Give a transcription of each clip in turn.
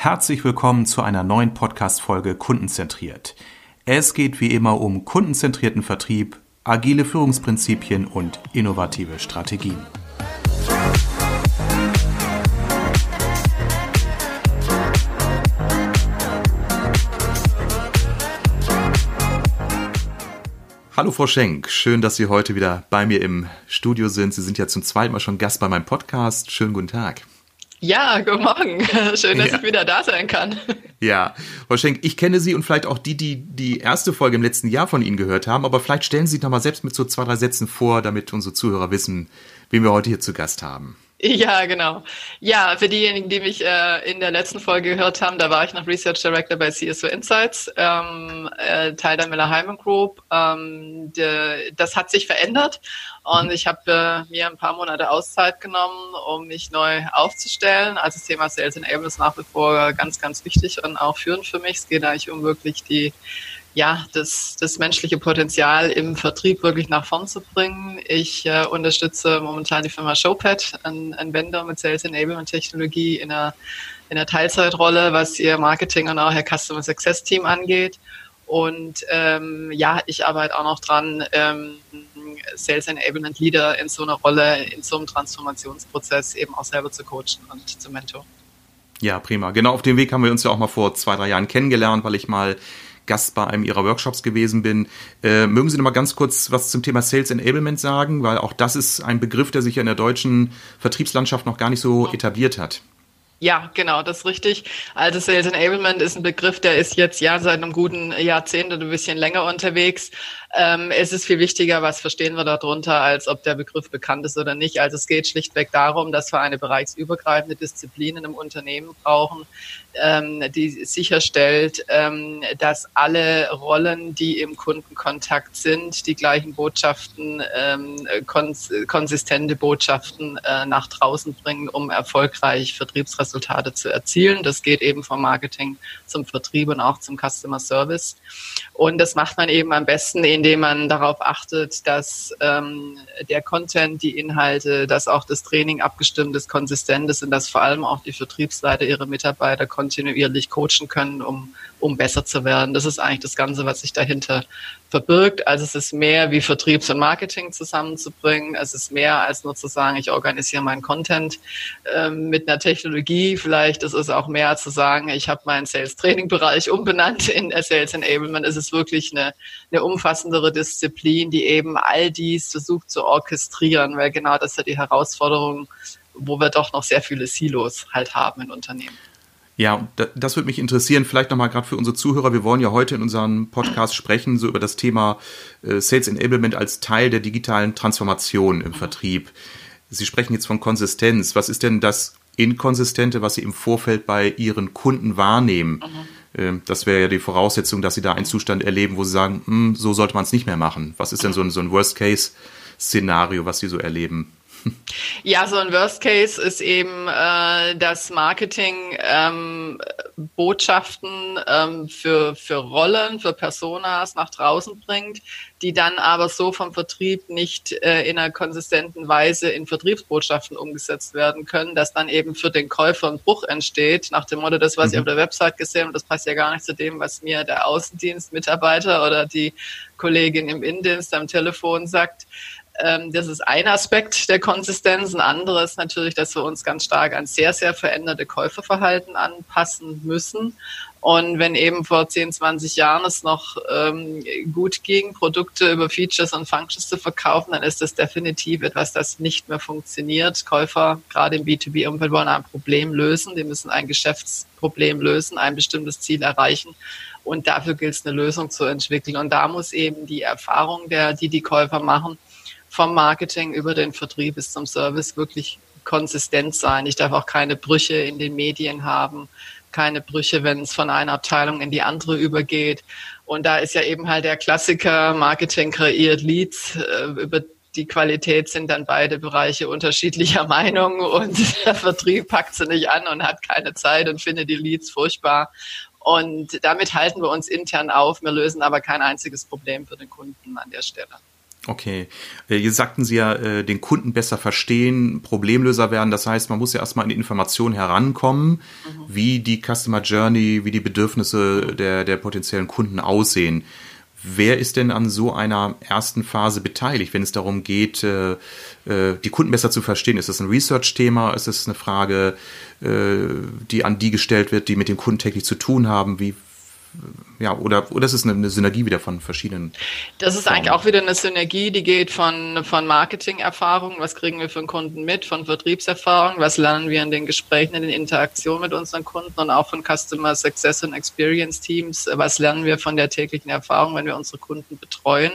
Herzlich willkommen zu einer neuen Podcast-Folge Kundenzentriert. Es geht wie immer um kundenzentrierten Vertrieb, agile Führungsprinzipien und innovative Strategien. Hallo Frau Schenk, schön, dass Sie heute wieder bei mir im Studio sind. Sie sind ja zum zweiten Mal schon Gast bei meinem Podcast. Schönen guten Tag. Ja, guten Morgen. Schön, dass ja. ich wieder da sein kann. Ja, Frau Schenk, ich kenne Sie und vielleicht auch die, die die erste Folge im letzten Jahr von Ihnen gehört haben, aber vielleicht stellen Sie sich noch mal selbst mit so zwei, drei Sätzen vor, damit unsere Zuhörer wissen, wen wir heute hier zu Gast haben. Ja, genau. Ja, für diejenigen, die mich äh, in der letzten Folge gehört haben, da war ich noch Research Director bei CSO Insights, ähm, äh, Teil der Miller Hyman Group. Ähm, de, das hat sich verändert und mhm. ich habe äh, mir ein paar Monate Auszeit genommen, um mich neu aufzustellen. Also das Thema Sales Enablement ist nach wie vor ganz, ganz wichtig und auch führend für mich. Es geht eigentlich um wirklich die ja, das, das menschliche Potenzial im Vertrieb wirklich nach vorn zu bringen. Ich äh, unterstütze momentan die Firma Showpad, ein, ein Vendor mit Sales Enablement Technologie in einer, in einer Teilzeitrolle, was ihr Marketing und auch ihr Customer Success Team angeht. Und ähm, ja, ich arbeite auch noch dran, ähm, Sales Enablement Leader in so einer Rolle, in so einem Transformationsprozess eben auch selber zu coachen und zu mentoren. Ja, prima. Genau auf dem Weg haben wir uns ja auch mal vor zwei, drei Jahren kennengelernt, weil ich mal Gast bei einem ihrer Workshops gewesen bin. Äh, mögen Sie noch mal ganz kurz was zum Thema Sales Enablement sagen, weil auch das ist ein Begriff, der sich ja in der deutschen Vertriebslandschaft noch gar nicht so etabliert hat. Ja, genau, das ist richtig. Also Sales Enablement ist ein Begriff, der ist jetzt ja seit einem guten Jahrzehnt oder ein bisschen länger unterwegs. Ähm, es ist viel wichtiger, was verstehen wir darunter, als ob der Begriff bekannt ist oder nicht. Also es geht schlichtweg darum, dass wir eine bereichsübergreifende Disziplin in einem Unternehmen brauchen, ähm, die sicherstellt, ähm, dass alle Rollen, die im Kundenkontakt sind, die gleichen Botschaften, ähm, kons konsistente Botschaften äh, nach draußen bringen, um erfolgreich Vertriebsresultate zu erzielen. Das geht eben vom Marketing zum Vertrieb und auch zum Customer Service. Und das macht man eben am besten, indem man darauf achtet, dass ähm, der Content, die Inhalte, dass auch das Training abgestimmt ist, konsistent ist und dass vor allem auch die Vertriebsleiter ihre Mitarbeiter kontinuierlich coachen können, um, um besser zu werden. Das ist eigentlich das Ganze, was sich dahinter verbirgt. Also es ist mehr wie Vertriebs- und Marketing zusammenzubringen. Es ist mehr als nur zu sagen, ich organisiere meinen Content ähm, mit einer Technologie. Vielleicht ist es auch mehr zu sagen, ich habe meinen Sales-Training-Bereich umbenannt in Sales Enablement. Es ist wirklich eine, eine umfassendere Disziplin, die eben all dies versucht zu orchestrieren, weil genau das ist ja die Herausforderung, wo wir doch noch sehr viele Silos halt haben in Unternehmen. Ja, das würde mich interessieren, vielleicht nochmal gerade für unsere Zuhörer. Wir wollen ja heute in unserem Podcast sprechen, so über das Thema äh, Sales Enablement als Teil der digitalen Transformation im Vertrieb. Sie sprechen jetzt von Konsistenz. Was ist denn das Inkonsistente, was Sie im Vorfeld bei Ihren Kunden wahrnehmen? Mhm. Das wäre ja die Voraussetzung, dass Sie da einen Zustand erleben, wo Sie sagen, hm, so sollte man es nicht mehr machen. Was ist denn so ein, so ein Worst-Case-Szenario, was Sie so erleben? Ja, so ein Worst Case ist eben, äh, dass Marketing ähm, Botschaften ähm, für, für Rollen, für Personas nach draußen bringt, die dann aber so vom Vertrieb nicht äh, in einer konsistenten Weise in Vertriebsbotschaften umgesetzt werden können, dass dann eben für den Käufer ein Bruch entsteht, nach dem Motto, das, was mhm. ich auf der Website gesehen habe, das passt ja gar nicht zu dem, was mir der Außendienstmitarbeiter oder die Kollegin im Innendienst am Telefon sagt. Ähm, das ist ein Aspekt der Konsistenz. Ein anderes natürlich, dass wir uns ganz stark an sehr, sehr veränderte Käuferverhalten anpassen müssen. Und wenn eben vor 10, 20 Jahren es noch ähm, gut ging, Produkte über Features und Functions zu verkaufen, dann ist das definitiv etwas, das nicht mehr funktioniert. Käufer, gerade im B2B-Umfeld, wollen ein Problem lösen. Die müssen ein Geschäftsproblem lösen, ein bestimmtes Ziel erreichen. Und dafür gilt es, eine Lösung zu entwickeln. Und da muss eben die Erfahrung, der, die die Käufer machen, vom Marketing über den Vertrieb bis zum Service wirklich konsistent sein. Ich darf auch keine Brüche in den Medien haben, keine Brüche, wenn es von einer Abteilung in die andere übergeht. Und da ist ja eben halt der Klassiker, Marketing kreiert Leads, äh, über die Qualität sind dann beide Bereiche unterschiedlicher Meinung und der Vertrieb packt sie nicht an und hat keine Zeit und findet die Leads furchtbar. Und damit halten wir uns intern auf. Wir lösen aber kein einziges Problem für den Kunden an der Stelle. Okay. Äh, jetzt sagten Sie ja, äh, den Kunden besser verstehen, Problemlöser werden. Das heißt, man muss ja erstmal an die Information herankommen. Mhm. wie die Customer Journey, wie die Bedürfnisse der, der potenziellen Kunden aussehen. Wer ist denn an so einer ersten Phase beteiligt, wenn es darum geht, äh, die Kunden besser zu verstehen? Ist das ein Research-Thema? Ist das eine Frage, die an die gestellt wird, die mit dem Kunden täglich zu tun haben? Wie, ja, oder, oder ist es eine, Synergie wieder von verschiedenen? Das ist Formen? eigentlich auch wieder eine Synergie, die geht von, von Marketing-Erfahrung, was kriegen wir für einen Kunden mit, von Vertriebserfahrung, was lernen wir in den Gesprächen, in den Interaktionen mit unseren Kunden und auch von Customer Success und Experience Teams, was lernen wir von der täglichen Erfahrung, wenn wir unsere Kunden betreuen,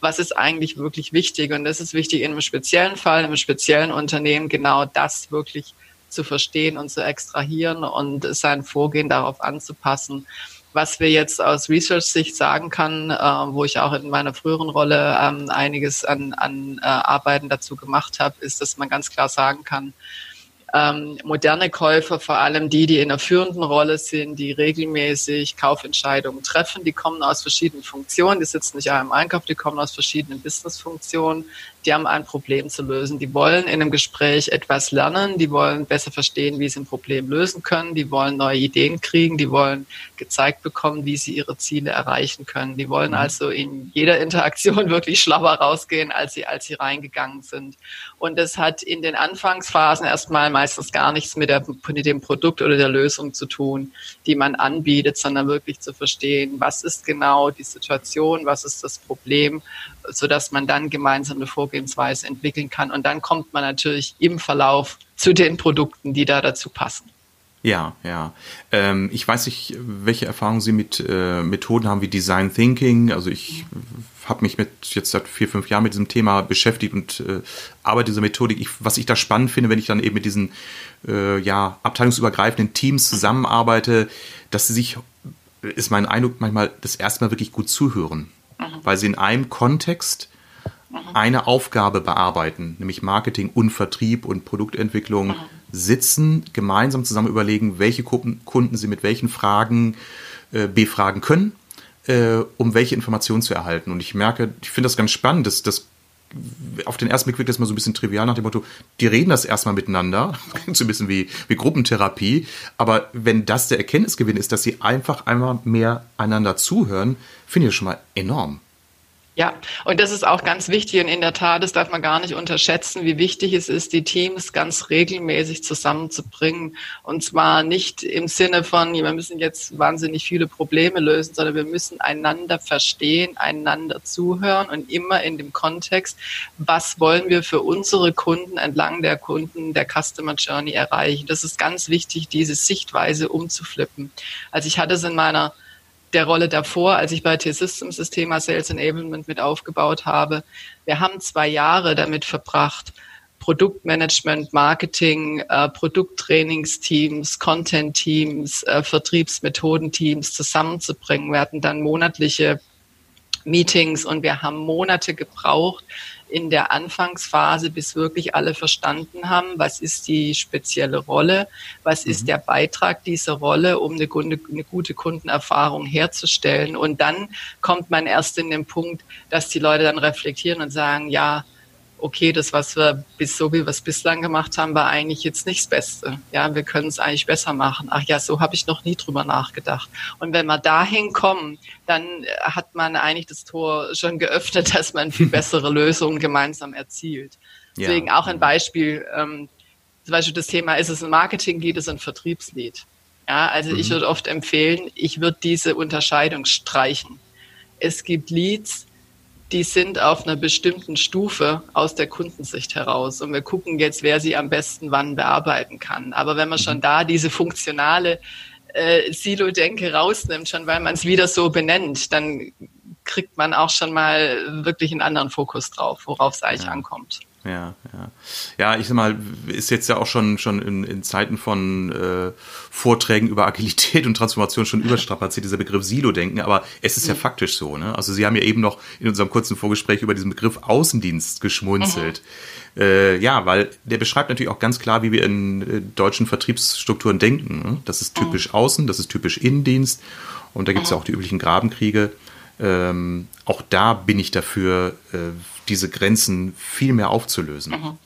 was ist eigentlich wirklich wichtig und das ist wichtig in einem speziellen Fall, in einem speziellen Unternehmen, genau das wirklich zu verstehen und zu extrahieren und sein Vorgehen darauf anzupassen was wir jetzt aus Research-Sicht sagen kann, äh, wo ich auch in meiner früheren Rolle ähm, einiges an, an äh, Arbeiten dazu gemacht habe, ist, dass man ganz klar sagen kann, ähm, moderne Käufer, vor allem die, die in einer führenden Rolle sind, die regelmäßig Kaufentscheidungen treffen, die kommen aus verschiedenen Funktionen, die sitzen nicht auch im Einkauf, die kommen aus verschiedenen Business-Funktionen, die haben ein Problem zu lösen. Die wollen in einem Gespräch etwas lernen, die wollen besser verstehen, wie sie ein Problem lösen können, die wollen neue Ideen kriegen, die wollen gezeigt bekommen, wie sie ihre Ziele erreichen können. Die wollen mhm. also in jeder Interaktion wirklich schlauer rausgehen, als sie, als sie reingegangen sind. Und das hat in den Anfangsphasen erstmal meistens gar nichts mit, der, mit dem Produkt oder der Lösung zu tun, die man anbietet, sondern wirklich zu verstehen, was ist genau die Situation, was ist das Problem, sodass man dann gemeinsam eine Vorgehensweise entwickeln kann. Und dann kommt man natürlich im Verlauf zu den Produkten, die da dazu passen. Ja, ja. Ähm, ich weiß nicht, welche Erfahrungen Sie mit äh, Methoden haben wie Design Thinking. Also ich habe mich mit jetzt seit vier, fünf Jahren mit diesem Thema beschäftigt und äh, arbeite diese Methodik. Ich, was ich da spannend finde, wenn ich dann eben mit diesen äh, ja, abteilungsübergreifenden Teams zusammenarbeite, dass sie sich, ist mein Eindruck, manchmal das erste Mal wirklich gut zuhören. Mhm. Weil sie in einem Kontext mhm. eine Aufgabe bearbeiten, nämlich Marketing und Vertrieb und Produktentwicklung. Mhm sitzen, gemeinsam zusammen überlegen, welche Kunden sie mit welchen Fragen äh, befragen können, äh, um welche Informationen zu erhalten. Und ich merke, ich finde das ganz spannend, dass das auf den ersten Blick wirkt das mal so ein bisschen trivial nach dem Motto, die reden das erstmal miteinander, so ein bisschen wie, wie Gruppentherapie, aber wenn das der Erkenntnisgewinn ist, dass sie einfach einmal mehr einander zuhören, finde ich das schon mal enorm. Ja, und das ist auch ganz wichtig und in der Tat, das darf man gar nicht unterschätzen, wie wichtig es ist, die Teams ganz regelmäßig zusammenzubringen. Und zwar nicht im Sinne von, wir müssen jetzt wahnsinnig viele Probleme lösen, sondern wir müssen einander verstehen, einander zuhören und immer in dem Kontext, was wollen wir für unsere Kunden entlang der Kunden der Customer Journey erreichen. Das ist ganz wichtig, diese Sichtweise umzuflippen. Also ich hatte es in meiner der Rolle davor, als ich bei T-Systems das Thema Sales Enablement mit aufgebaut habe. Wir haben zwei Jahre damit verbracht, Produktmanagement, Marketing, äh, Produkttrainingsteams, Content-Teams, äh, Vertriebsmethodenteams zusammenzubringen. Wir hatten dann monatliche Meetings und wir haben Monate gebraucht, in der Anfangsphase, bis wirklich alle verstanden haben, was ist die spezielle Rolle, was mhm. ist der Beitrag dieser Rolle, um eine, eine, gute Kundenerfahrung herzustellen. Und dann kommt man erst in den Punkt, dass die Leute dann reflektieren und sagen, ja, okay, das, was wir bis so wie wir es bislang gemacht haben, war eigentlich jetzt nicht das Beste. Ja, wir können es eigentlich besser machen. Ach ja, so habe ich noch nie drüber nachgedacht. Und wenn wir dahin kommen, dann hat man eigentlich das Tor schon geöffnet, dass man viel bessere Lösungen gemeinsam erzielt. Deswegen ja. auch ein Beispiel, ähm, zum Beispiel das Thema, ist es ein Marketing-Lead, ist es ein Vertriebslead? Ja, also mhm. ich würde oft empfehlen, ich würde diese Unterscheidung streichen. Es gibt Leads, die sind auf einer bestimmten Stufe aus der Kundensicht heraus. Und wir gucken jetzt, wer sie am besten wann bearbeiten kann. Aber wenn man schon mhm. da diese funktionale äh, Silo-Denke rausnimmt, schon weil man es wieder so benennt, dann kriegt man auch schon mal wirklich einen anderen Fokus drauf, worauf es eigentlich ja. ankommt. Ja, ja. Ja, ich sag mal, ist jetzt ja auch schon, schon in, in Zeiten von äh, Vorträgen über Agilität und Transformation schon überstrapaziert, dieser Begriff Silo-Denken, aber es ist ja mhm. faktisch so, ne? Also Sie haben ja eben noch in unserem kurzen Vorgespräch über diesen Begriff Außendienst geschmunzelt. Mhm. Äh, ja, weil der beschreibt natürlich auch ganz klar, wie wir in äh, deutschen Vertriebsstrukturen denken. Ne? Das ist typisch mhm. Außen, das ist typisch Innendienst und da gibt es ja mhm. auch die üblichen Grabenkriege. Ähm, auch da bin ich dafür, äh, diese Grenzen viel mehr aufzulösen. Mhm.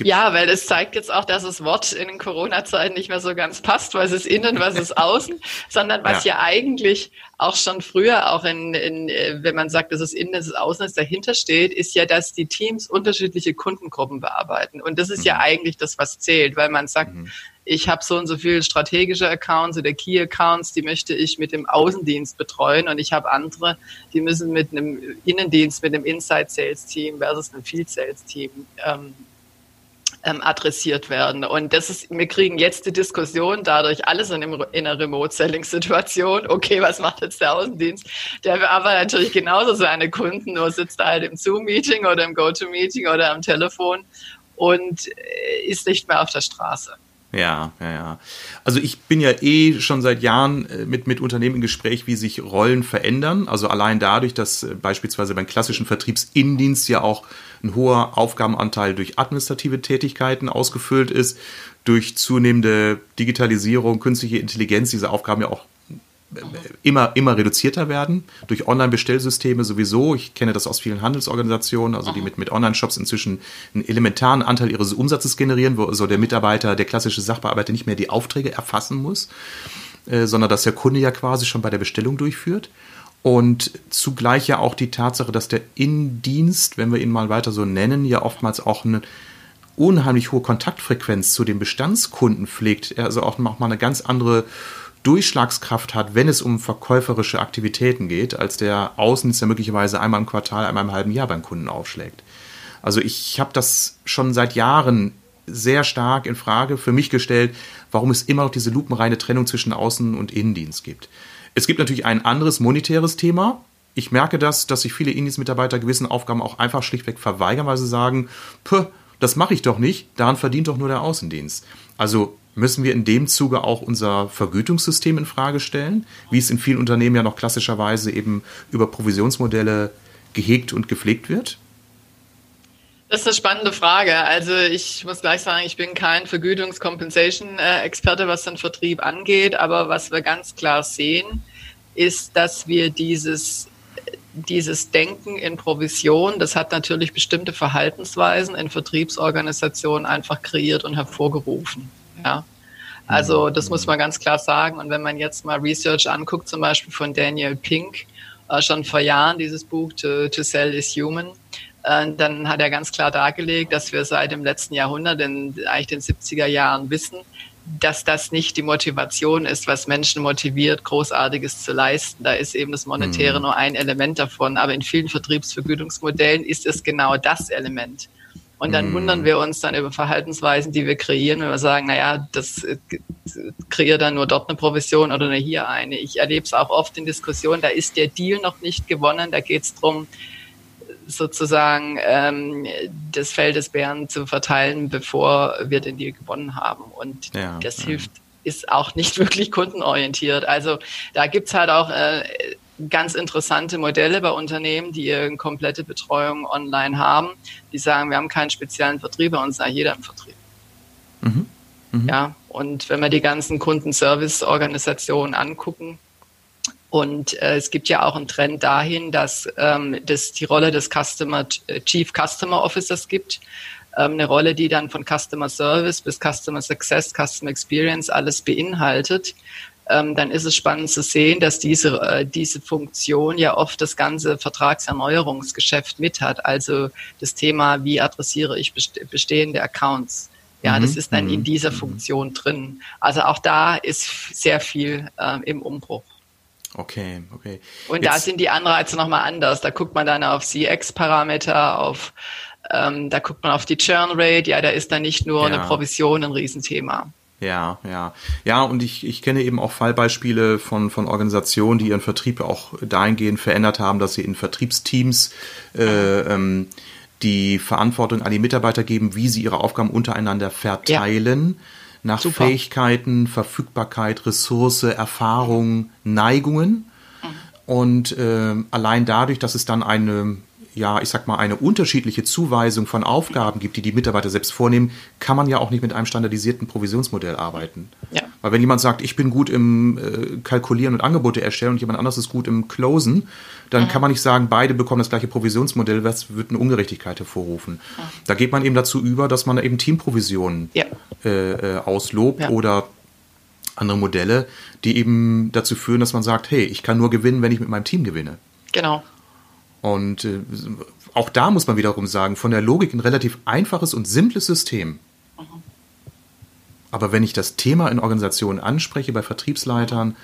Ja, weil es zeigt jetzt auch, dass das Wort in den Corona-Zeiten nicht mehr so ganz passt, was ist innen, was ist außen, sondern was ja. ja. eigentlich auch schon früher, auch in, in, wenn man sagt, dass es innen, dass es außen ist, dahinter steht, ist ja, dass die Teams unterschiedliche Kundengruppen bearbeiten. Und das ist mhm. ja eigentlich das, was zählt, weil man sagt, mhm ich habe so und so viele strategische Accounts oder Key Accounts, die möchte ich mit dem Außendienst betreuen und ich habe andere, die müssen mit einem Innendienst, mit einem Inside Sales Team versus einem Field Sales Team ähm, ähm, adressiert werden. Und das ist, wir kriegen jetzt die Diskussion dadurch alles in, einem, in einer Remote-Selling-Situation. Okay, was macht jetzt der Außendienst? Der aber natürlich genauso seine Kunden, nur sitzt er halt im Zoom-Meeting oder im Go-To-Meeting oder am Telefon und äh, ist nicht mehr auf der Straße. Ja, ja, ja. Also ich bin ja eh schon seit Jahren äh, mit, mit Unternehmen im Gespräch, wie sich Rollen verändern. Also allein dadurch, dass äh, beispielsweise beim klassischen Vertriebsindienst ja auch ein hoher Aufgabenanteil durch administrative Tätigkeiten ausgefüllt ist, durch zunehmende Digitalisierung, künstliche Intelligenz diese Aufgaben ja auch immer, immer reduzierter werden durch Online-Bestellsysteme sowieso. Ich kenne das aus vielen Handelsorganisationen, also die mit, mit Online-Shops inzwischen einen elementaren Anteil ihres Umsatzes generieren, wo so der Mitarbeiter, der klassische Sachbearbeiter nicht mehr die Aufträge erfassen muss, äh, sondern dass der Kunde ja quasi schon bei der Bestellung durchführt. Und zugleich ja auch die Tatsache, dass der Innendienst, wenn wir ihn mal weiter so nennen, ja oftmals auch eine unheimlich hohe Kontaktfrequenz zu den Bestandskunden pflegt. Also auch mal eine ganz andere Durchschlagskraft hat, wenn es um verkäuferische Aktivitäten geht, als der Außendienst, der möglicherweise einmal im Quartal, einmal im halben Jahr beim Kunden aufschlägt. Also ich habe das schon seit Jahren sehr stark in Frage für mich gestellt, warum es immer noch diese lupenreine Trennung zwischen Außen- und Innendienst gibt. Es gibt natürlich ein anderes monetäres Thema. Ich merke das, dass sich viele Innendienstmitarbeiter gewissen Aufgaben auch einfach schlichtweg verweigern, weil sie sagen, das mache ich doch nicht, daran verdient doch nur der Außendienst. Also müssen wir in dem Zuge auch unser Vergütungssystem in Frage stellen, wie es in vielen Unternehmen ja noch klassischerweise eben über Provisionsmodelle gehegt und gepflegt wird? Das ist eine spannende Frage. Also ich muss gleich sagen, ich bin kein Vergütungs-Compensation-Experte, was den Vertrieb angeht, aber was wir ganz klar sehen, ist, dass wir dieses dieses Denken in Provision, das hat natürlich bestimmte Verhaltensweisen in Vertriebsorganisationen einfach kreiert und hervorgerufen. Ja. Also das muss man ganz klar sagen. Und wenn man jetzt mal Research anguckt, zum Beispiel von Daniel Pink, äh, schon vor Jahren dieses Buch To, to Sell is Human, äh, dann hat er ganz klar dargelegt, dass wir seit dem letzten Jahrhundert, in eigentlich den 70er Jahren wissen, dass das nicht die Motivation ist, was Menschen motiviert, Großartiges zu leisten. Da ist eben das Monetäre mhm. nur ein Element davon. Aber in vielen Vertriebsvergütungsmodellen ist es genau das Element. Und dann mm. wundern wir uns dann über Verhaltensweisen, die wir kreieren, wenn wir sagen, naja, das äh, kreiert dann nur dort eine Provision oder nur hier eine. Ich erlebe es auch oft in Diskussionen, da ist der Deal noch nicht gewonnen, da geht es darum, sozusagen ähm, das Feld des Bären zu verteilen, bevor wir den Deal gewonnen haben. Und ja, das ja. hilft, ist auch nicht wirklich kundenorientiert. Also da gibt's halt auch äh, ganz interessante Modelle bei Unternehmen, die ihre komplette Betreuung online haben, die sagen, wir haben keinen speziellen Vertrieb, bei uns ist jeder im Vertrieb. Mhm. Mhm. Ja, und wenn wir die ganzen Kundenservice-Organisationen angucken, und äh, es gibt ja auch einen Trend dahin, dass ähm, das die Rolle des Customer äh, Chief Customer Officers gibt. Ähm, eine Rolle, die dann von Customer Service bis Customer Success, Customer Experience alles beinhaltet ähm, dann ist es spannend zu sehen, dass diese, äh, diese Funktion ja oft das ganze Vertragserneuerungsgeschäft mit hat. Also das Thema, wie adressiere ich bestehende Accounts. Ja, mhm. das ist dann in mhm. dieser mhm. Funktion drin. Also auch da ist sehr viel äh, im Umbruch. Okay, okay. Und Jetzt. da sind die Anreize nochmal anders. Da guckt man dann auf CX-Parameter, auf ähm, da guckt man auf die Churn Rate. Ja, da ist dann nicht nur ja. eine Provision ein Riesenthema. Ja, ja. Ja, und ich, ich kenne eben auch Fallbeispiele von, von Organisationen, die ihren Vertrieb auch dahingehend verändert haben, dass sie in Vertriebsteams äh, ähm, die Verantwortung an die Mitarbeiter geben, wie sie ihre Aufgaben untereinander verteilen. Ja. Nach Super. Fähigkeiten, Verfügbarkeit, Ressource, Erfahrung, Neigungen. Mhm. Und äh, allein dadurch, dass es dann eine ja, ich sag mal, eine unterschiedliche Zuweisung von Aufgaben gibt, die die Mitarbeiter selbst vornehmen, kann man ja auch nicht mit einem standardisierten Provisionsmodell arbeiten. Ja. Weil wenn jemand sagt, ich bin gut im äh, Kalkulieren und Angebote erstellen und jemand anderes ist gut im Closen, dann mhm. kann man nicht sagen, beide bekommen das gleiche Provisionsmodell, das wird eine Ungerechtigkeit hervorrufen. Mhm. Da geht man eben dazu über, dass man eben Teamprovisionen ja. äh, äh, auslobt ja. oder andere Modelle, die eben dazu führen, dass man sagt, hey, ich kann nur gewinnen, wenn ich mit meinem Team gewinne. Genau. Und äh, auch da muss man wiederum sagen, von der Logik ein relativ einfaches und simples System. Mhm. Aber wenn ich das Thema in Organisationen anspreche, bei Vertriebsleitern,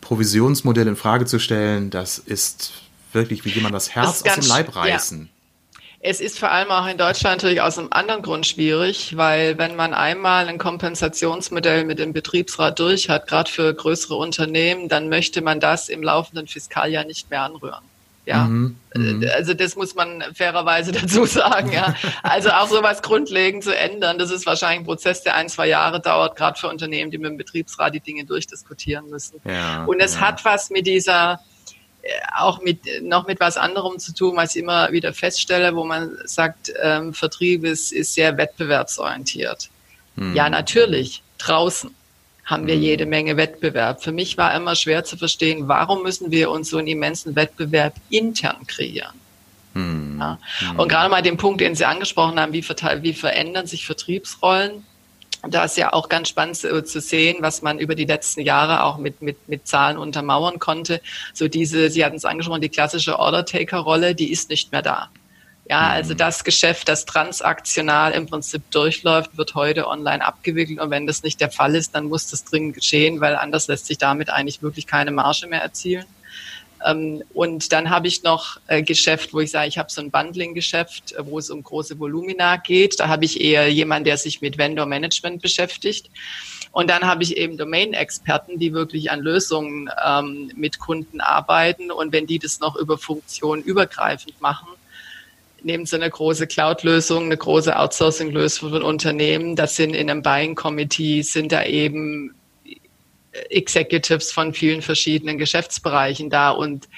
Provisionsmodelle in Frage zu stellen, das ist wirklich wie jemand das Herz das aus dem Leib reißen. Ja. Es ist vor allem auch in Deutschland natürlich aus einem anderen Grund schwierig, weil wenn man einmal ein Kompensationsmodell mit dem Betriebsrat durch hat, gerade für größere Unternehmen, dann möchte man das im laufenden Fiskaljahr nicht mehr anrühren. Ja, mhm, mhm. also das muss man fairerweise dazu sagen. Ja, also auch sowas grundlegend zu ändern, das ist wahrscheinlich ein Prozess, der ein zwei Jahre dauert, gerade für Unternehmen, die mit dem Betriebsrat die Dinge durchdiskutieren müssen. Ja, Und es ja. hat was mit dieser äh, auch mit noch mit was anderem zu tun, was ich immer wieder feststelle, wo man sagt, ähm, Vertrieb ist, ist sehr wettbewerbsorientiert. Mhm. Ja, natürlich draußen haben wir mhm. jede Menge Wettbewerb. Für mich war immer schwer zu verstehen, warum müssen wir uns so einen immensen Wettbewerb intern kreieren. Mhm. Ja. Mhm. Und gerade mal den Punkt, den Sie angesprochen haben, wie, verteil, wie verändern sich Vertriebsrollen? Da ist ja auch ganz spannend zu, zu sehen, was man über die letzten Jahre auch mit, mit, mit Zahlen untermauern konnte. So diese, Sie hatten es angesprochen, die klassische Order-Taker-Rolle, die ist nicht mehr da. Ja, also mhm. das Geschäft, das transaktional im Prinzip durchläuft, wird heute online abgewickelt. Und wenn das nicht der Fall ist, dann muss das dringend geschehen, weil anders lässt sich damit eigentlich wirklich keine Marge mehr erzielen. Ähm, und dann habe ich noch äh, Geschäft, wo ich sage, ich habe so ein Bundling-Geschäft, äh, wo es um große Volumina geht. Da habe ich eher jemanden, der sich mit Vendor-Management beschäftigt. Und dann habe ich eben Domain-Experten, die wirklich an Lösungen ähm, mit Kunden arbeiten. Und wenn die das noch über Funktionen übergreifend machen, nehmen Sie eine große Cloud-Lösung, eine große Outsourcing-Lösung von Unternehmen. Das sind in einem Buying Committee, sind da eben Executives von vielen verschiedenen Geschäftsbereichen da und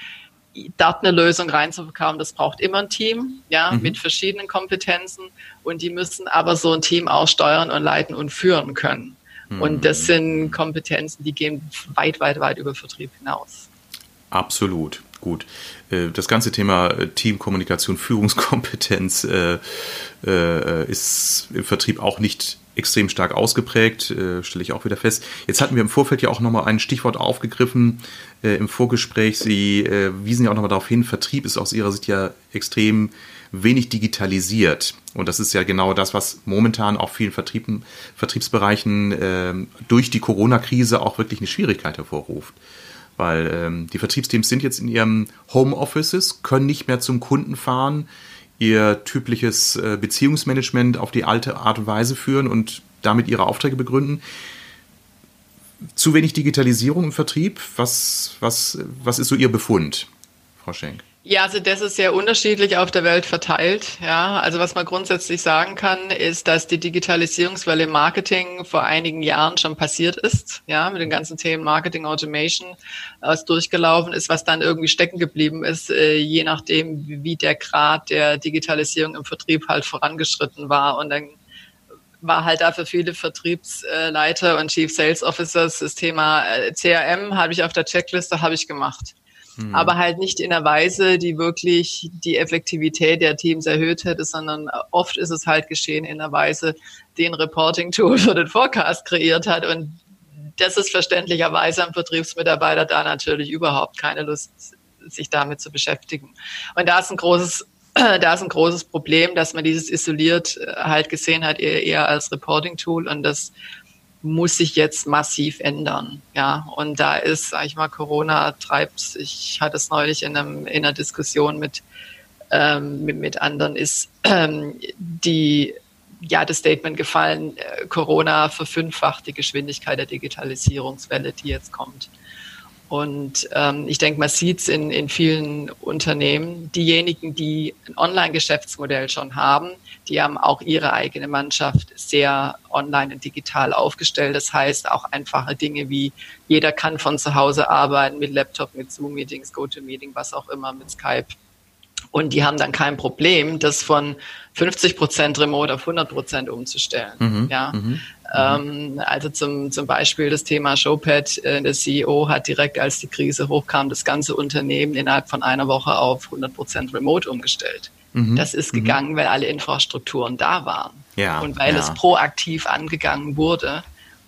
dort eine Lösung reinzubekommen, das braucht immer ein Team, ja, mhm. mit verschiedenen Kompetenzen und die müssen aber so ein Team auch steuern und leiten und führen können. Mhm. Und das sind Kompetenzen, die gehen weit, weit, weit über Vertrieb hinaus. Absolut. Gut. Äh, das ganze Thema äh, Teamkommunikation, Führungskompetenz äh, ist im Vertrieb auch nicht extrem stark ausgeprägt, stelle ich auch wieder fest. Jetzt hatten wir im Vorfeld ja auch nochmal ein Stichwort aufgegriffen im Vorgespräch. Sie wiesen ja auch nochmal darauf hin, Vertrieb ist aus Ihrer Sicht ja extrem wenig digitalisiert. Und das ist ja genau das, was momentan auch vielen Vertrieben, Vertriebsbereichen äh, durch die Corona-Krise auch wirklich eine Schwierigkeit hervorruft. Weil ähm, die Vertriebsteams sind jetzt in ihrem Homeoffices, können nicht mehr zum Kunden fahren, ihr typisches äh, Beziehungsmanagement auf die alte Art und Weise führen und damit ihre Aufträge begründen. Zu wenig Digitalisierung im Vertrieb. Was, was, was ist so Ihr Befund, Frau Schenk? Ja, also das ist sehr unterschiedlich auf der Welt verteilt. Ja, also was man grundsätzlich sagen kann, ist, dass die Digitalisierungswelle im Marketing vor einigen Jahren schon passiert ist. Ja, mit den ganzen Themen Marketing Automation, was durchgelaufen ist, was dann irgendwie stecken geblieben ist, äh, je nachdem, wie der Grad der Digitalisierung im Vertrieb halt vorangeschritten war. Und dann war halt da für viele Vertriebsleiter und Chief Sales Officers das Thema äh, CRM habe ich auf der Checkliste, habe ich gemacht mhm. aber halt nicht in einer Weise, die wirklich die Effektivität der Teams erhöht hätte, sondern oft ist es halt geschehen in einer Weise, die ein Reporting-Tool für den Forecast kreiert hat und das ist verständlicherweise am Vertriebsmitarbeiter da natürlich überhaupt keine Lust, sich damit zu beschäftigen. Und da ist ein großes da ist ein großes Problem, dass man dieses isoliert äh, halt gesehen hat, eher als Reporting-Tool und das muss sich jetzt massiv ändern. Ja, und da ist, sag ich mal, Corona treibt, ich hatte es neulich in, einem, in einer Diskussion mit, ähm, mit, mit anderen, ist ähm, die, ja, das Statement gefallen, äh, Corona verfünffacht die Geschwindigkeit der Digitalisierungswelle, die jetzt kommt. Und ähm, ich denke, man sieht es in, in vielen Unternehmen. Diejenigen, die ein Online-Geschäftsmodell schon haben, die haben auch ihre eigene Mannschaft sehr online und digital aufgestellt. Das heißt, auch einfache Dinge wie jeder kann von zu Hause arbeiten mit Laptop, mit Zoom-Meetings, GoToMeeting, was auch immer, mit Skype Und die haben dann kein Problem, das von 50 Prozent Remote auf 100 Prozent umzustellen. Mhm, ja. Mhm, ähm, also zum, zum Beispiel das Thema Showpad. Äh, der CEO hat direkt, als die Krise hochkam, das ganze Unternehmen innerhalb von einer Woche auf 100 Prozent Remote umgestellt. Mhm, das ist mhm. gegangen, weil alle Infrastrukturen da waren. Ja, und weil ja. es proaktiv angegangen wurde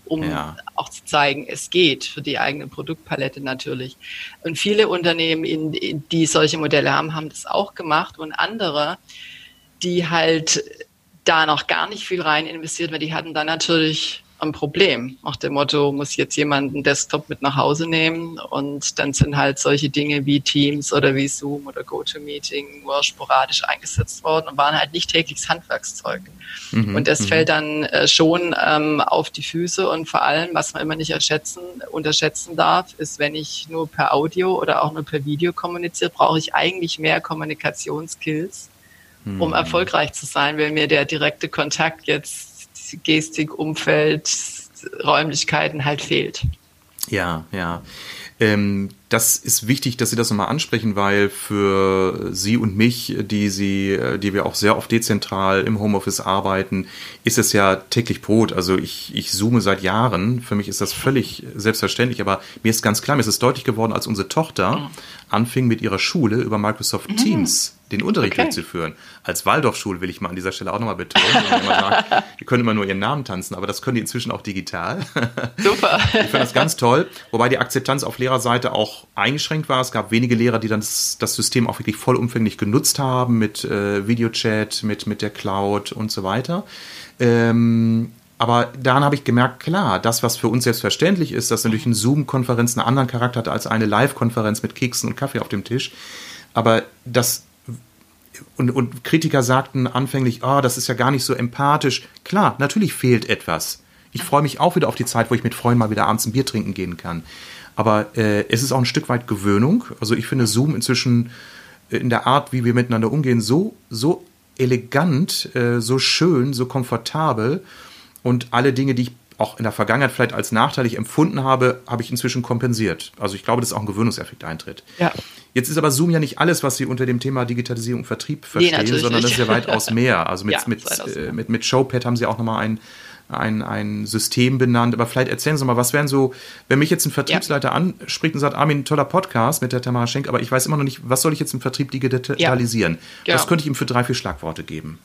um ja. auch zu zeigen, es geht für die eigene Produktpalette natürlich. Und viele Unternehmen, in, die solche Modelle haben, haben das auch gemacht und andere, die halt da noch gar nicht viel rein investiert, weil die hatten dann natürlich ein Problem. Nach dem Motto, muss jetzt jemand einen Desktop mit nach Hause nehmen und dann sind halt solche Dinge wie Teams oder wie Zoom oder GoToMeeting nur sporadisch eingesetzt worden und waren halt nicht tägliches Handwerkszeug. Mhm, und das mhm. fällt dann äh, schon ähm, auf die Füße und vor allem, was man immer nicht erschätzen, unterschätzen darf, ist, wenn ich nur per Audio oder auch nur per Video kommuniziere, brauche ich eigentlich mehr Kommunikationskills, mhm. um erfolgreich zu sein, weil mir der direkte Kontakt jetzt Gestik, Umfeld, Räumlichkeiten halt fehlt. Ja, ja. Ähm, das ist wichtig, dass Sie das nochmal ansprechen, weil für Sie und mich, die Sie, die wir auch sehr oft dezentral im Homeoffice arbeiten, ist es ja täglich Brot. Also ich, ich zoome seit Jahren. Für mich ist das völlig selbstverständlich, aber mir ist ganz klar, mir ist es deutlich geworden, als unsere Tochter anfing mit ihrer Schule über Microsoft mhm. Teams den Unterricht okay. durchzuführen. Als Waldorfschule will ich mal an dieser Stelle auch nochmal betonen. sagen, die können immer nur ihren Namen tanzen, aber das können die inzwischen auch digital. Super. Ich finde das ganz toll, wobei die Akzeptanz auf Lehrerseite auch eingeschränkt war. Es gab wenige Lehrer, die dann das, das System auch wirklich vollumfänglich genutzt haben mit äh, Videochat, mit, mit der Cloud und so weiter. Ähm, aber daran habe ich gemerkt, klar, das, was für uns selbstverständlich ist, dass natürlich eine Zoom-Konferenz einen anderen Charakter hat als eine Live-Konferenz mit Keksen und Kaffee auf dem Tisch. Aber das und, und Kritiker sagten anfänglich, oh, das ist ja gar nicht so empathisch. Klar, natürlich fehlt etwas. Ich freue mich auch wieder auf die Zeit, wo ich mit Freunden mal wieder abends ein Bier trinken gehen kann. Aber äh, es ist auch ein Stück weit Gewöhnung. Also ich finde Zoom inzwischen äh, in der Art, wie wir miteinander umgehen, so, so elegant, äh, so schön, so komfortabel. Und alle Dinge, die ich auch in der Vergangenheit vielleicht als nachteilig empfunden habe, habe ich inzwischen kompensiert. Also ich glaube, dass auch ein Gewöhnungseffekt eintritt. Ja. Jetzt ist aber Zoom ja nicht alles, was Sie unter dem Thema Digitalisierung und Vertrieb verstehen, nee, sondern das ist ja weitaus mehr. Also mit, ja, mit, äh, mit, mit Showpad haben Sie auch nochmal ein, ein, ein System benannt. Aber vielleicht erzählen Sie mal, was wären so, wenn mich jetzt ein Vertriebsleiter ja. anspricht und sagt, Armin, toller Podcast mit der Tamara Schenk, aber ich weiß immer noch nicht, was soll ich jetzt im Vertrieb digitalisieren? Ja. Genau. Was könnte ich ihm für drei, vier Schlagworte geben?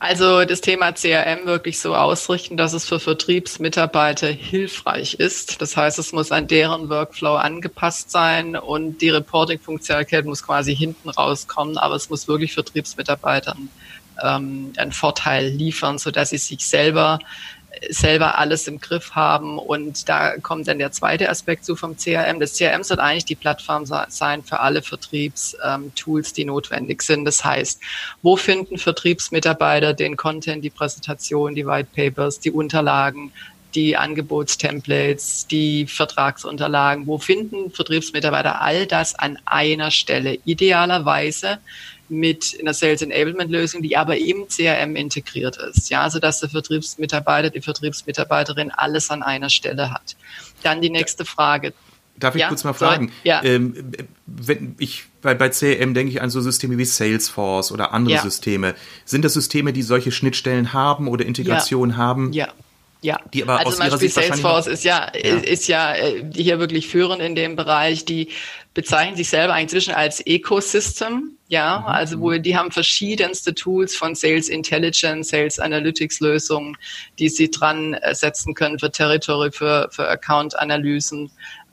Also das Thema CRM wirklich so ausrichten, dass es für Vertriebsmitarbeiter hilfreich ist. Das heißt, es muss an deren Workflow angepasst sein und die Reporting-Funktionalität muss quasi hinten rauskommen, aber es muss wirklich Vertriebsmitarbeitern ähm, einen Vorteil liefern, so dass sie sich selber selber alles im Griff haben. Und da kommt dann der zweite Aspekt zu vom CRM. Das CRM soll eigentlich die Plattform sein für alle Vertriebstools, die notwendig sind. Das heißt, wo finden Vertriebsmitarbeiter den Content, die Präsentation, die White Papers, die Unterlagen, die Angebotstemplates, die Vertragsunterlagen, wo finden Vertriebsmitarbeiter all das an einer Stelle, idealerweise mit einer Sales Enablement Lösung, die aber im CRM integriert ist. Ja, also dass der Vertriebsmitarbeiter, die Vertriebsmitarbeiterin alles an einer Stelle hat. Dann die nächste Frage. Darf ich ja? kurz mal fragen? Ja. Ähm, wenn ich bei, bei CRM denke ich an so Systeme wie Salesforce oder andere ja. Systeme. Sind das Systeme, die solche Schnittstellen haben oder Integration haben? Ja. Ja, die aber also aus zum Beispiel Salesforce ist ja, ja, ist ja äh, hier wirklich führend in dem Bereich. Die bezeichnen sich selber inzwischen als Ecosystem. Ja, mhm. also wo die haben verschiedenste Tools von Sales Intelligence, Sales Analytics Lösungen, die sie dran setzen können für Territory, für, für Account Analysen,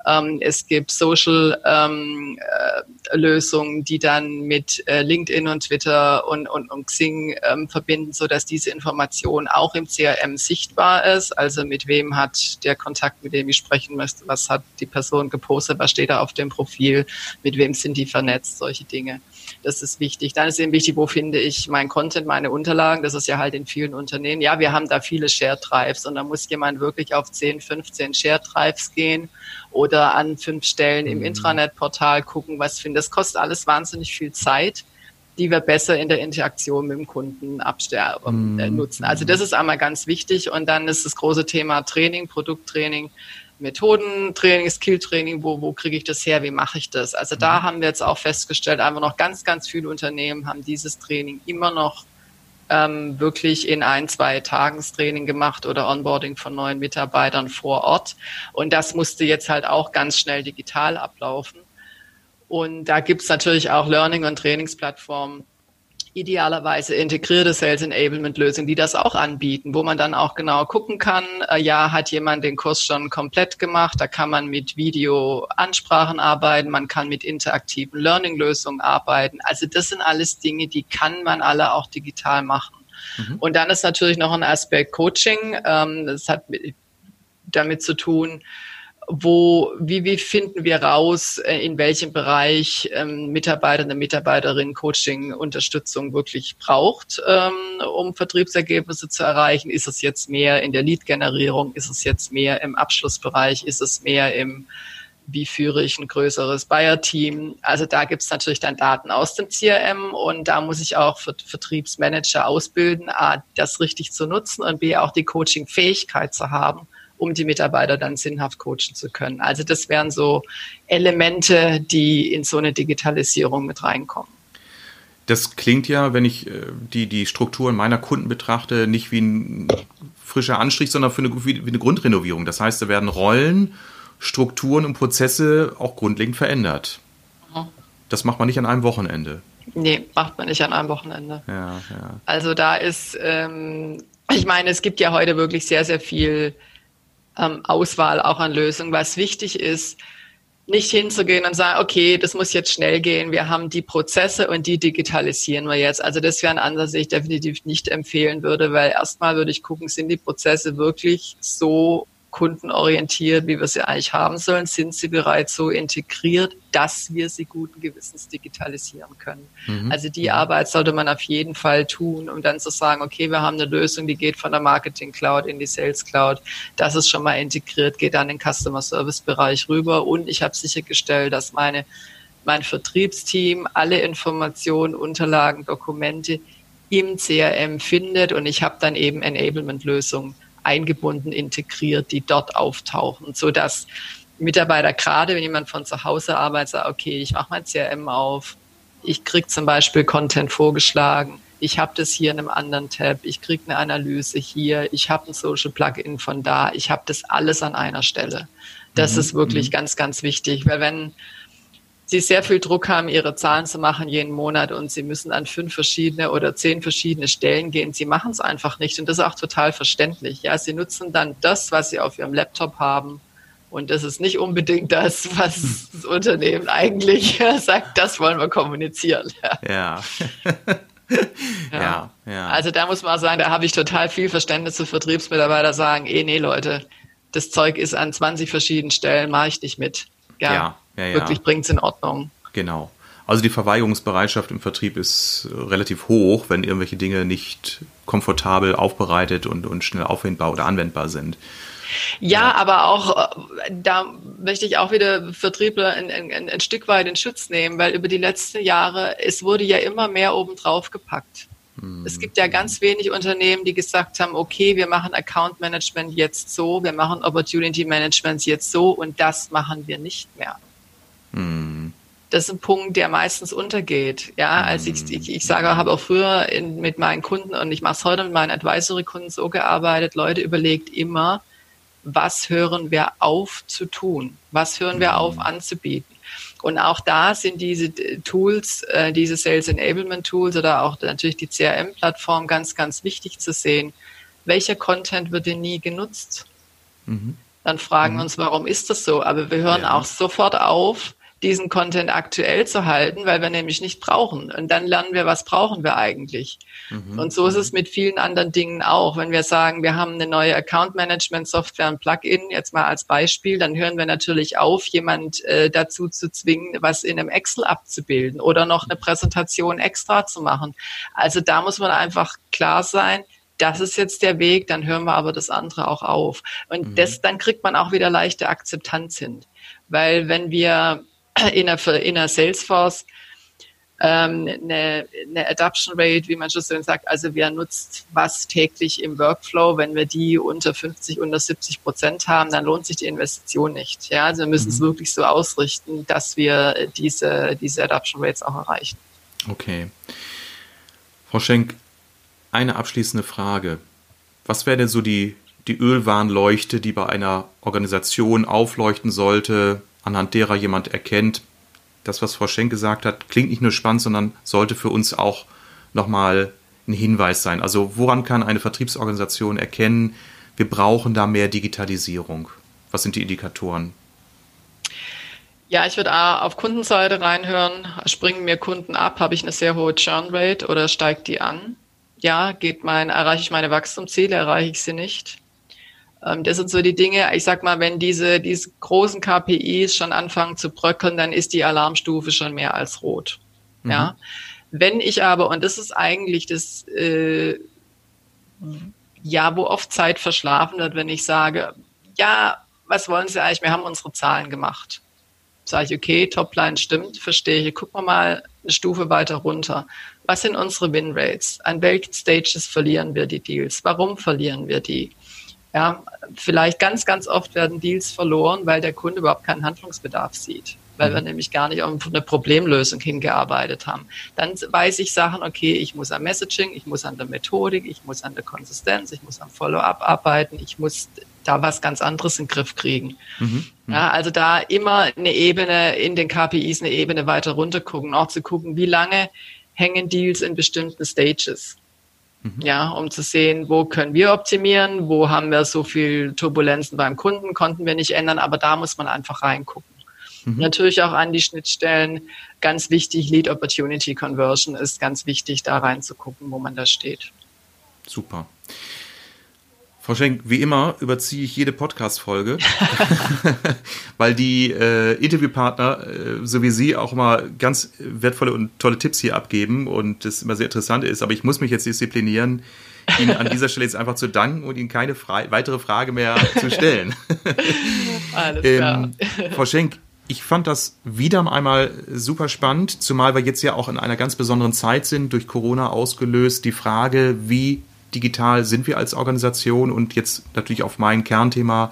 ähm, es gibt Social-Lösungen, ähm, äh, die dann mit äh, LinkedIn und Twitter und, und, und Xing ähm, verbinden, so dass diese Information auch im CRM sichtbar ist. Also mit wem hat der Kontakt, mit dem ich sprechen möchte, was hat die Person gepostet, was steht da auf dem Profil, mit wem sind die vernetzt, solche Dinge. Das ist wichtig. Dann ist eben wichtig, wo finde ich mein Content, meine Unterlagen. Das ist ja halt in vielen Unternehmen. Ja, wir haben da viele Share Drives und da muss jemand wirklich auf 10, 15 Share Drives gehen oder an fünf Stellen im mhm. Intranet-Portal gucken, was finde. Das kostet alles wahnsinnig viel Zeit die wir besser in der Interaktion mit dem Kunden absterben, äh, mhm. nutzen. Also das ist einmal ganz wichtig. Und dann ist das große Thema Training, Produkttraining Methodentraining, Skilltraining, wo, wo kriege ich das her, wie mache ich das? Also da mhm. haben wir jetzt auch festgestellt, einfach noch ganz, ganz viele Unternehmen haben dieses Training immer noch ähm, wirklich in ein, zwei Tagestraining gemacht oder Onboarding von neuen Mitarbeitern vor Ort. Und das musste jetzt halt auch ganz schnell digital ablaufen. Und da gibt's natürlich auch Learning- und Trainingsplattformen, idealerweise integrierte Sales Enablement Lösungen, die das auch anbieten, wo man dann auch genau gucken kann, äh, ja, hat jemand den Kurs schon komplett gemacht, da kann man mit Video-Ansprachen arbeiten, man kann mit interaktiven Learning-Lösungen arbeiten. Also das sind alles Dinge, die kann man alle auch digital machen. Mhm. Und dann ist natürlich noch ein Aspekt Coaching. Ähm, das hat damit zu tun, wo, wie, wie finden wir raus, äh, in welchem Bereich ähm, Mitarbeiter, eine Mitarbeiterin Coaching, Unterstützung wirklich braucht, ähm, um Vertriebsergebnisse zu erreichen? Ist es jetzt mehr in der Lead-Generierung? Ist es jetzt mehr im Abschlussbereich? Ist es mehr im, wie führe ich ein größeres Buyer-Team? Also da gibt es natürlich dann Daten aus dem CRM und da muss ich auch Vertriebsmanager ausbilden, A, das richtig zu nutzen und B, auch die Coaching-Fähigkeit zu haben um die Mitarbeiter dann sinnhaft coachen zu können. Also das wären so Elemente, die in so eine Digitalisierung mit reinkommen. Das klingt ja, wenn ich äh, die, die Strukturen meiner Kunden betrachte, nicht wie ein frischer Anstrich, sondern für eine, wie eine Grundrenovierung. Das heißt, da werden Rollen, Strukturen und Prozesse auch grundlegend verändert. Mhm. Das macht man nicht an einem Wochenende. Nee, macht man nicht an einem Wochenende. Ja, ja. Also da ist, ähm, ich meine, es gibt ja heute wirklich sehr, sehr viel ähm, Auswahl auch an Lösungen. Was wichtig ist, nicht hinzugehen und sagen, okay, das muss jetzt schnell gehen. Wir haben die Prozesse und die digitalisieren wir jetzt. Also das wäre ein Ansatz, den ich definitiv nicht empfehlen würde, weil erstmal würde ich gucken, sind die Prozesse wirklich so kundenorientiert, wie wir sie eigentlich haben sollen? Sind sie bereits so integriert, dass wir sie guten Gewissens digitalisieren können? Mhm. Also die Arbeit sollte man auf jeden Fall tun, um dann zu sagen, okay, wir haben eine Lösung, die geht von der Marketing Cloud in die Sales Cloud. Das ist schon mal integriert, geht dann in den Customer Service Bereich rüber und ich habe sichergestellt, dass meine mein Vertriebsteam alle Informationen, Unterlagen, Dokumente im CRM findet und ich habe dann eben Enablement-Lösungen eingebunden, integriert, die dort auftauchen, so dass Mitarbeiter, gerade wenn jemand von zu Hause arbeitet, sagt, okay, ich mache mein CRM auf, ich kriege zum Beispiel Content vorgeschlagen, ich habe das hier in einem anderen Tab, ich kriege eine Analyse hier, ich habe ein Social Plugin von da, ich habe das alles an einer Stelle. Das mhm. ist wirklich mhm. ganz, ganz wichtig, weil wenn sie sehr viel Druck haben, ihre Zahlen zu machen jeden Monat und sie müssen an fünf verschiedene oder zehn verschiedene Stellen gehen. Sie machen es einfach nicht und das ist auch total verständlich. Ja, sie nutzen dann das, was sie auf ihrem Laptop haben und das ist nicht unbedingt das, was das Unternehmen eigentlich sagt, das wollen wir kommunizieren. Ja. ja. ja. Also da muss man sagen, da habe ich total viel Verständnis zu Vertriebsmitarbeiter sagen, eh nee Leute, das Zeug ist an 20 verschiedenen Stellen, mache ich nicht mit. Ja, ja, ja, ja. wirklich bringt es in Ordnung. Genau. Also die Verweigerungsbereitschaft im Vertrieb ist äh, relativ hoch, wenn irgendwelche Dinge nicht komfortabel aufbereitet und, und schnell aufwendbar oder anwendbar sind. Ja, ja, aber auch äh, da möchte ich auch wieder Vertriebler ein, ein, ein, Stück weit in Schutz nehmen, weil über die letzten Jahre, es wurde ja immer mehr obendrauf gepackt. Es gibt ja ganz wenig Unternehmen, die gesagt haben, okay, wir machen Account Management jetzt so, wir machen Opportunity Management jetzt so und das machen wir nicht mehr. Mhm. Das ist ein Punkt, der meistens untergeht. Ja, als ich, ich, ich sage, habe auch früher in, mit meinen Kunden und ich mache es heute mit meinen Advisory-Kunden so gearbeitet, Leute überlegt immer, was hören wir auf zu tun? Was hören wir auf anzubieten? Und auch da sind diese Tools, äh, diese Sales Enablement Tools oder auch natürlich die CRM-Plattform ganz, ganz wichtig zu sehen. Welcher Content wird denn nie genutzt? Mhm. Dann fragen mhm. wir uns, warum ist das so? Aber wir hören ja. auch sofort auf, diesen Content aktuell zu halten, weil wir nämlich nicht brauchen. Und dann lernen wir, was brauchen wir eigentlich. Mhm. Und so ist es mit vielen anderen Dingen auch. Wenn wir sagen, wir haben eine neue Account Management Software, ein Plugin, jetzt mal als Beispiel, dann hören wir natürlich auf, jemand äh, dazu zu zwingen, was in einem Excel abzubilden oder noch eine Präsentation extra zu machen. Also da muss man einfach klar sein, das ist jetzt der Weg, dann hören wir aber das andere auch auf. Und mhm. das, dann kriegt man auch wieder leichte Akzeptanz hin. Weil wenn wir in der, in der Salesforce ähm, eine, eine Adoption Rate, wie man schon so sagt, also wer nutzt was täglich im Workflow, wenn wir die unter 50, unter 70 Prozent haben, dann lohnt sich die Investition nicht. Ja, also wir müssen mhm. es wirklich so ausrichten, dass wir diese, diese Adoption Rates auch erreichen. Okay. Frau Schenk, eine abschließende Frage. Was wäre denn so die, die Ölwarnleuchte, die bei einer Organisation aufleuchten sollte, anhand derer jemand erkennt, das, was Frau Schenk gesagt hat, klingt nicht nur spannend, sondern sollte für uns auch nochmal ein Hinweis sein. Also woran kann eine Vertriebsorganisation erkennen, wir brauchen da mehr Digitalisierung? Was sind die Indikatoren? Ja, ich würde auf Kundenseite reinhören. Springen mir Kunden ab? Habe ich eine sehr hohe Churn Rate oder steigt die an? Ja, geht mein, erreiche ich meine Wachstumsziele? Erreiche ich sie nicht? Ähm, das sind so die Dinge, ich sag mal, wenn diese, diese großen KPIs schon anfangen zu bröckeln, dann ist die Alarmstufe schon mehr als rot. Mhm. Ja. Wenn ich aber, und das ist eigentlich das, äh, ja, wo oft Zeit verschlafen wird, wenn ich sage, ja, was wollen Sie eigentlich? Wir haben unsere Zahlen gemacht. Sage ich, okay, Topline stimmt, verstehe ich. Gucken wir mal eine Stufe weiter runter. Was sind unsere Winrates? An welchen Stages verlieren wir die Deals? Warum verlieren wir die? Ja, vielleicht ganz, ganz oft werden Deals verloren, weil der Kunde überhaupt keinen Handlungsbedarf sieht, weil wir mhm. nämlich gar nicht auf eine Problemlösung hingearbeitet haben. Dann weiß ich Sachen, okay, ich muss am Messaging, ich muss an der Methodik, ich muss an der Konsistenz, ich muss am Follow-up arbeiten, ich muss da was ganz anderes in den Griff kriegen. Mhm. mhm. Ja, also da immer eine Ebene in den KPIs, eine Ebene weiter runter gucken, auch zu gucken, wie lange hängen Deals in bestimmten Stages. Mhm. Ja, um zu sehen, wo können wir optimieren, wo haben wir so viel Turbulenzen beim Kunden, konnten wir nicht ändern, aber da muss man einfach reingucken. Mhm. Natürlich auch an die Schnittstellen. Ganz wichtig, Lead Opportunity Conversion ist ganz wichtig, da reinzugucken, wo man da steht. Super. Frau Schenk, wie immer überziehe ich jede Podcast-Folge, weil die äh, Interviewpartner, äh, so wie Sie, auch immer ganz wertvolle und tolle Tipps hier abgeben und das immer sehr interessant ist. Aber ich muss mich jetzt disziplinieren, Ihnen an dieser Stelle jetzt einfach zu danken und Ihnen keine Fra weitere Frage mehr zu stellen. Alles klar. Ähm, Frau Schenk, ich fand das wieder einmal super spannend, zumal wir jetzt ja auch in einer ganz besonderen Zeit sind, durch Corona ausgelöst. Die Frage, wie digital sind wir als Organisation und jetzt natürlich auf mein Kernthema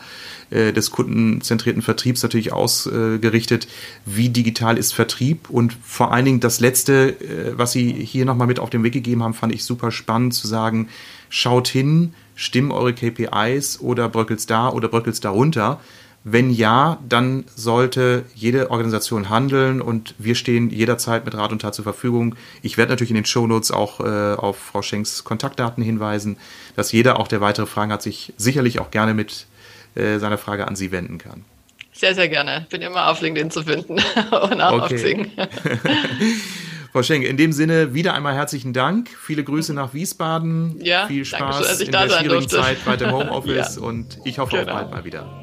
äh, des kundenzentrierten Vertriebs natürlich ausgerichtet, wie digital ist Vertrieb und vor allen Dingen das Letzte, äh, was Sie hier nochmal mit auf den Weg gegeben haben, fand ich super spannend zu sagen, schaut hin, stimmen eure KPIs oder bröckelt's da oder bröckelt's darunter. Wenn ja, dann sollte jede Organisation handeln und wir stehen jederzeit mit Rat und Tat zur Verfügung. Ich werde natürlich in den Shownotes auch äh, auf Frau Schenks Kontaktdaten hinweisen, dass jeder, auch der weitere Fragen hat, sich sicherlich auch gerne mit äh, seiner Frage an Sie wenden kann. Sehr, sehr gerne. Bin immer auf LinkedIn zu finden und auch okay. auf Xing. Frau Schenk, in dem Sinne wieder einmal herzlichen Dank. Viele Grüße nach Wiesbaden. Ja, Viel Spaß in der schwierigen durfte. Zeit bei dem Homeoffice ja. und ich hoffe genau. auch bald mal wieder.